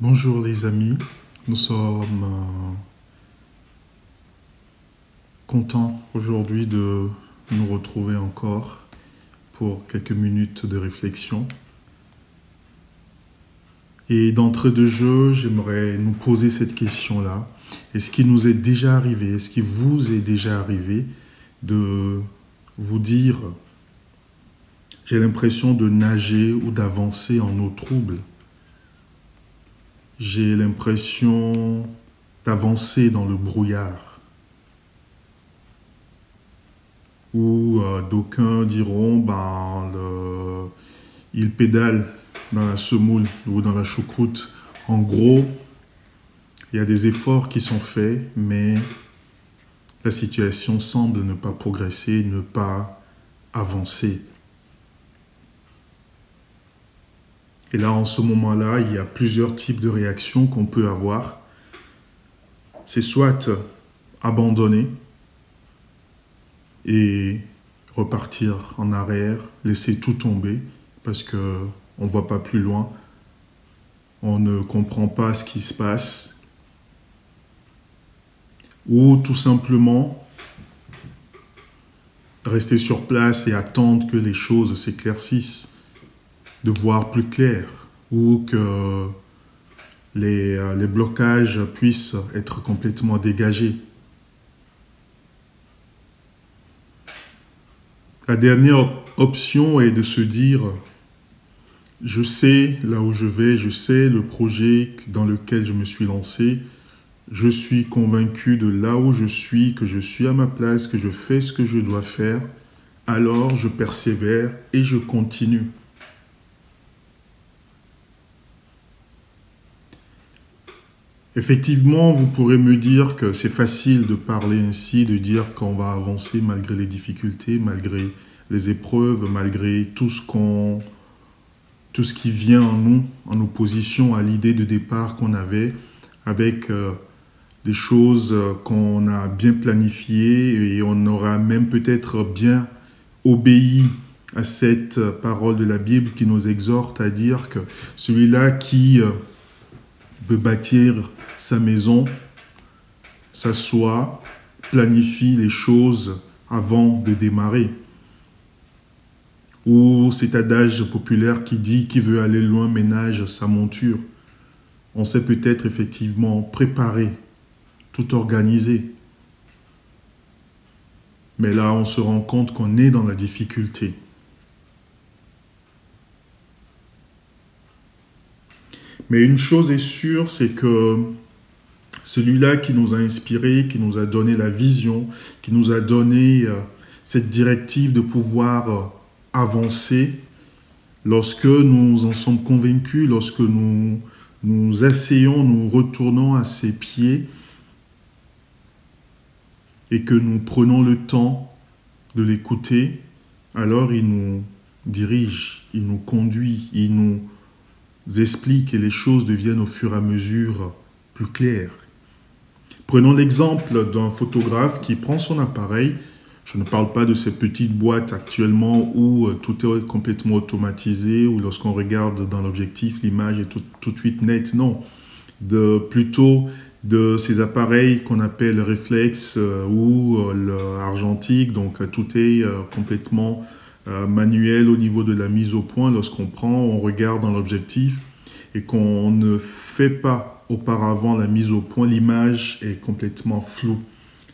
Bonjour les amis, nous sommes euh, contents aujourd'hui de nous retrouver encore pour quelques minutes de réflexion. Et d'entrée de jeu, j'aimerais nous poser cette question-là. Est-ce qu'il nous est déjà arrivé, est-ce qu'il vous est déjà arrivé de vous dire j'ai l'impression de nager ou d'avancer en eau trouble? J'ai l'impression d'avancer dans le brouillard. Ou euh, d'aucuns diront, ben, il pédale dans la semoule ou dans la choucroute. En gros, il y a des efforts qui sont faits, mais la situation semble ne pas progresser, ne pas avancer. Et là, en ce moment-là, il y a plusieurs types de réactions qu'on peut avoir. C'est soit abandonner et repartir en arrière, laisser tout tomber parce que on voit pas plus loin, on ne comprend pas ce qui se passe, ou tout simplement rester sur place et attendre que les choses s'éclaircissent de voir plus clair ou que les, euh, les blocages puissent être complètement dégagés. La dernière option est de se dire, je sais là où je vais, je sais le projet dans lequel je me suis lancé, je suis convaincu de là où je suis, que je suis à ma place, que je fais ce que je dois faire, alors je persévère et je continue. Effectivement, vous pourrez me dire que c'est facile de parler ainsi, de dire qu'on va avancer malgré les difficultés, malgré les épreuves, malgré tout ce qu'on tout ce qui vient en nous en opposition à l'idée de départ qu'on avait avec euh, des choses qu'on a bien planifiées et on aura même peut-être bien obéi à cette parole de la Bible qui nous exhorte à dire que celui-là qui euh, veut bâtir sa maison, s'assoit, planifie les choses avant de démarrer. Ou cet adage populaire qui dit qui veut aller loin ménage sa monture. On sait peut-être effectivement préparer, tout organiser. Mais là, on se rend compte qu'on est dans la difficulté. Mais une chose est sûre, c'est que celui-là qui nous a inspiré, qui nous a donné la vision, qui nous a donné euh, cette directive de pouvoir euh, avancer, lorsque nous en sommes convaincus, lorsque nous nous asseyons, nous retournons à ses pieds et que nous prenons le temps de l'écouter, alors il nous dirige, il nous conduit, il nous explique et les choses deviennent au fur et à mesure plus claires. Prenons l'exemple d'un photographe qui prend son appareil. Je ne parle pas de ces petites boîtes actuellement où euh, tout est complètement automatisé, où lorsqu'on regarde dans l'objectif, l'image est tout, de suite nette. Non, de, plutôt de ces appareils qu'on appelle réflexe euh, ou euh, argentique. Donc tout est complètement euh, manuel au niveau de la mise au point lorsqu'on prend, on regarde dans l'objectif et qu'on ne fait pas auparavant la mise au point, l'image est complètement floue.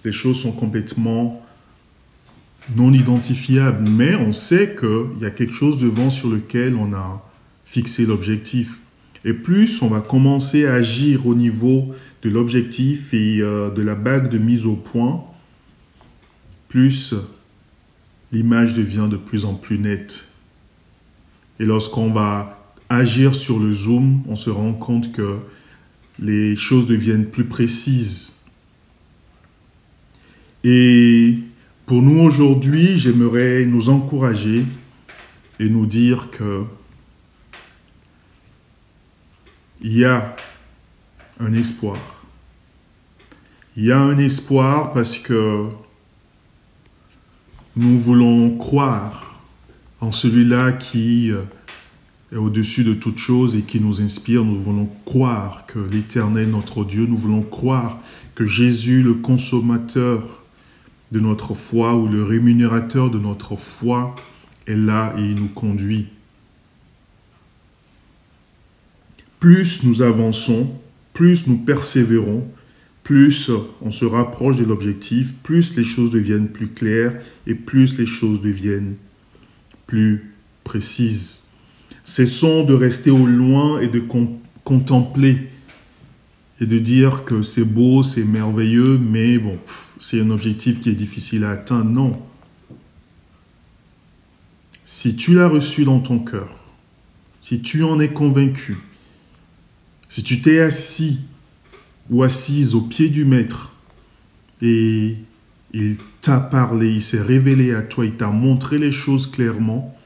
Les choses sont complètement non identifiables, mais on sait qu'il y a quelque chose devant sur lequel on a fixé l'objectif. Et plus on va commencer à agir au niveau de l'objectif et euh, de la bague de mise au point, plus l'image devient de plus en plus nette. Et lorsqu'on va agir sur le zoom, on se rend compte que les choses deviennent plus précises. Et pour nous aujourd'hui, j'aimerais nous encourager et nous dire que il y a un espoir. Il y a un espoir parce que nous voulons croire en celui-là qui euh, est au-dessus de toute chose et qui nous inspire. Nous voulons croire que l'Éternel, notre Dieu, nous voulons croire que Jésus, le consommateur de notre foi ou le rémunérateur de notre foi, est là et nous conduit. Plus nous avançons, plus nous persévérons, plus on se rapproche de l'objectif, plus les choses deviennent plus claires et plus les choses deviennent plus précises. Cessons de rester au loin et de contempler et de dire que c'est beau, c'est merveilleux, mais bon, c'est un objectif qui est difficile à atteindre. Non. Si tu l'as reçu dans ton cœur, si tu en es convaincu, si tu t'es assis ou assise au pied du maître et il t'a parlé, il s'est révélé à toi, il t'a montré les choses clairement,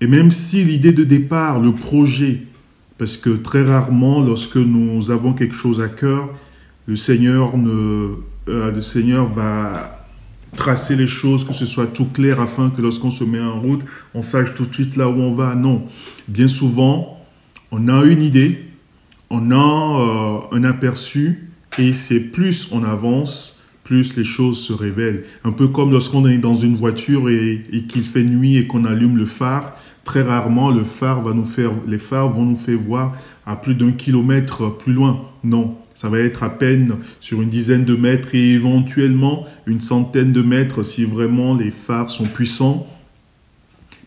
et même si l'idée de départ, le projet, parce que très rarement, lorsque nous avons quelque chose à cœur, le Seigneur, ne, euh, le Seigneur va tracer les choses, que ce soit tout clair, afin que lorsqu'on se met en route, on sache tout de suite là où on va. Non. Bien souvent, on a une idée, on a euh, un aperçu, et c'est plus on avance, plus les choses se révèlent. Un peu comme lorsqu'on est dans une voiture et qu'il fait nuit et qu'on allume le phare, Très rarement, le phare va nous faire, les phares vont nous faire voir à plus d'un kilomètre plus loin. Non, ça va être à peine sur une dizaine de mètres et éventuellement une centaine de mètres si vraiment les phares sont puissants.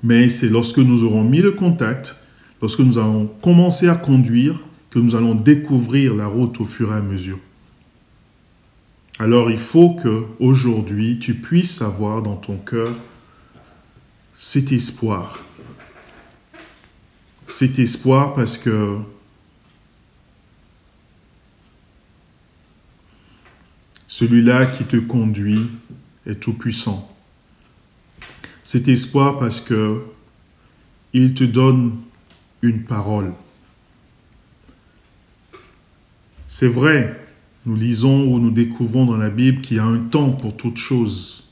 Mais c'est lorsque nous aurons mis le contact, lorsque nous allons commencer à conduire, que nous allons découvrir la route au fur et à mesure. Alors il faut que aujourd'hui tu puisses avoir dans ton cœur cet espoir cet espoir parce que celui-là qui te conduit est tout puissant. Cet espoir parce que il te donne une parole. C'est vrai, nous lisons ou nous découvrons dans la Bible qu'il y a un temps pour toute chose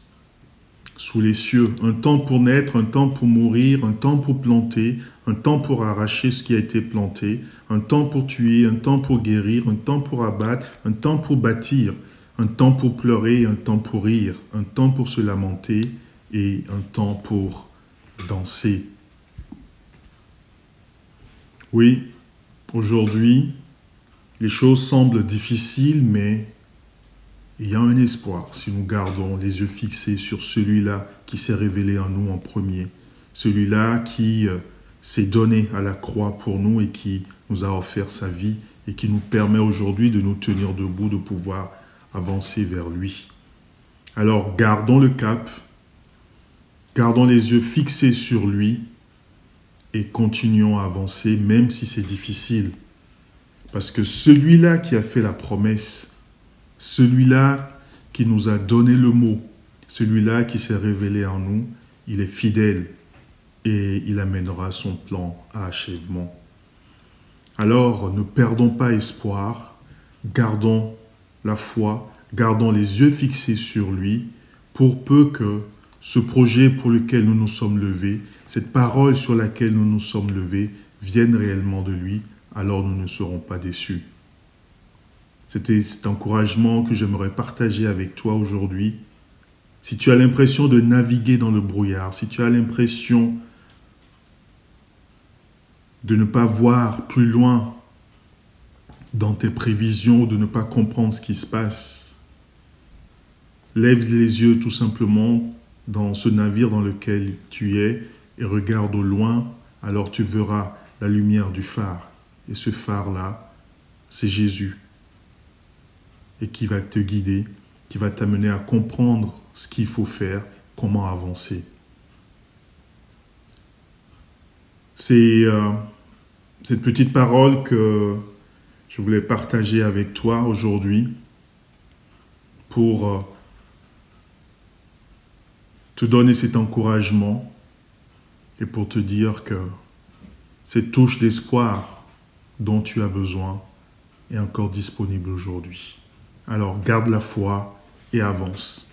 sous les cieux, un temps pour naître, un temps pour mourir, un temps pour planter, un temps pour arracher ce qui a été planté, un temps pour tuer, un temps pour guérir, un temps pour abattre, un temps pour bâtir, un temps pour pleurer, un temps pour rire, un temps pour se lamenter et un temps pour danser. Oui, aujourd'hui, les choses semblent difficiles, mais il y a un espoir si nous gardons les yeux fixés sur celui-là qui s'est révélé en nous en premier, celui-là qui euh, s'est donné à la croix pour nous et qui nous a offert sa vie et qui nous permet aujourd'hui de nous tenir debout, de pouvoir avancer vers lui. Alors gardons le cap, gardons les yeux fixés sur lui et continuons à avancer même si c'est difficile. Parce que celui-là qui a fait la promesse, celui-là qui nous a donné le mot, celui-là qui s'est révélé en nous, il est fidèle et il amènera son plan à achèvement. Alors ne perdons pas espoir, gardons la foi, gardons les yeux fixés sur lui, pour peu que ce projet pour lequel nous nous sommes levés, cette parole sur laquelle nous nous sommes levés, vienne réellement de lui, alors nous ne serons pas déçus. C'était cet encouragement que j'aimerais partager avec toi aujourd'hui. Si tu as l'impression de naviguer dans le brouillard, si tu as l'impression de ne pas voir plus loin dans tes prévisions, de ne pas comprendre ce qui se passe, lève les yeux tout simplement dans ce navire dans lequel tu es et regarde au loin, alors tu verras la lumière du phare. Et ce phare-là, c'est Jésus et qui va te guider, qui va t'amener à comprendre ce qu'il faut faire, comment avancer. C'est euh, cette petite parole que je voulais partager avec toi aujourd'hui pour euh, te donner cet encouragement et pour te dire que cette touche d'espoir dont tu as besoin est encore disponible aujourd'hui. Alors garde la foi et avance.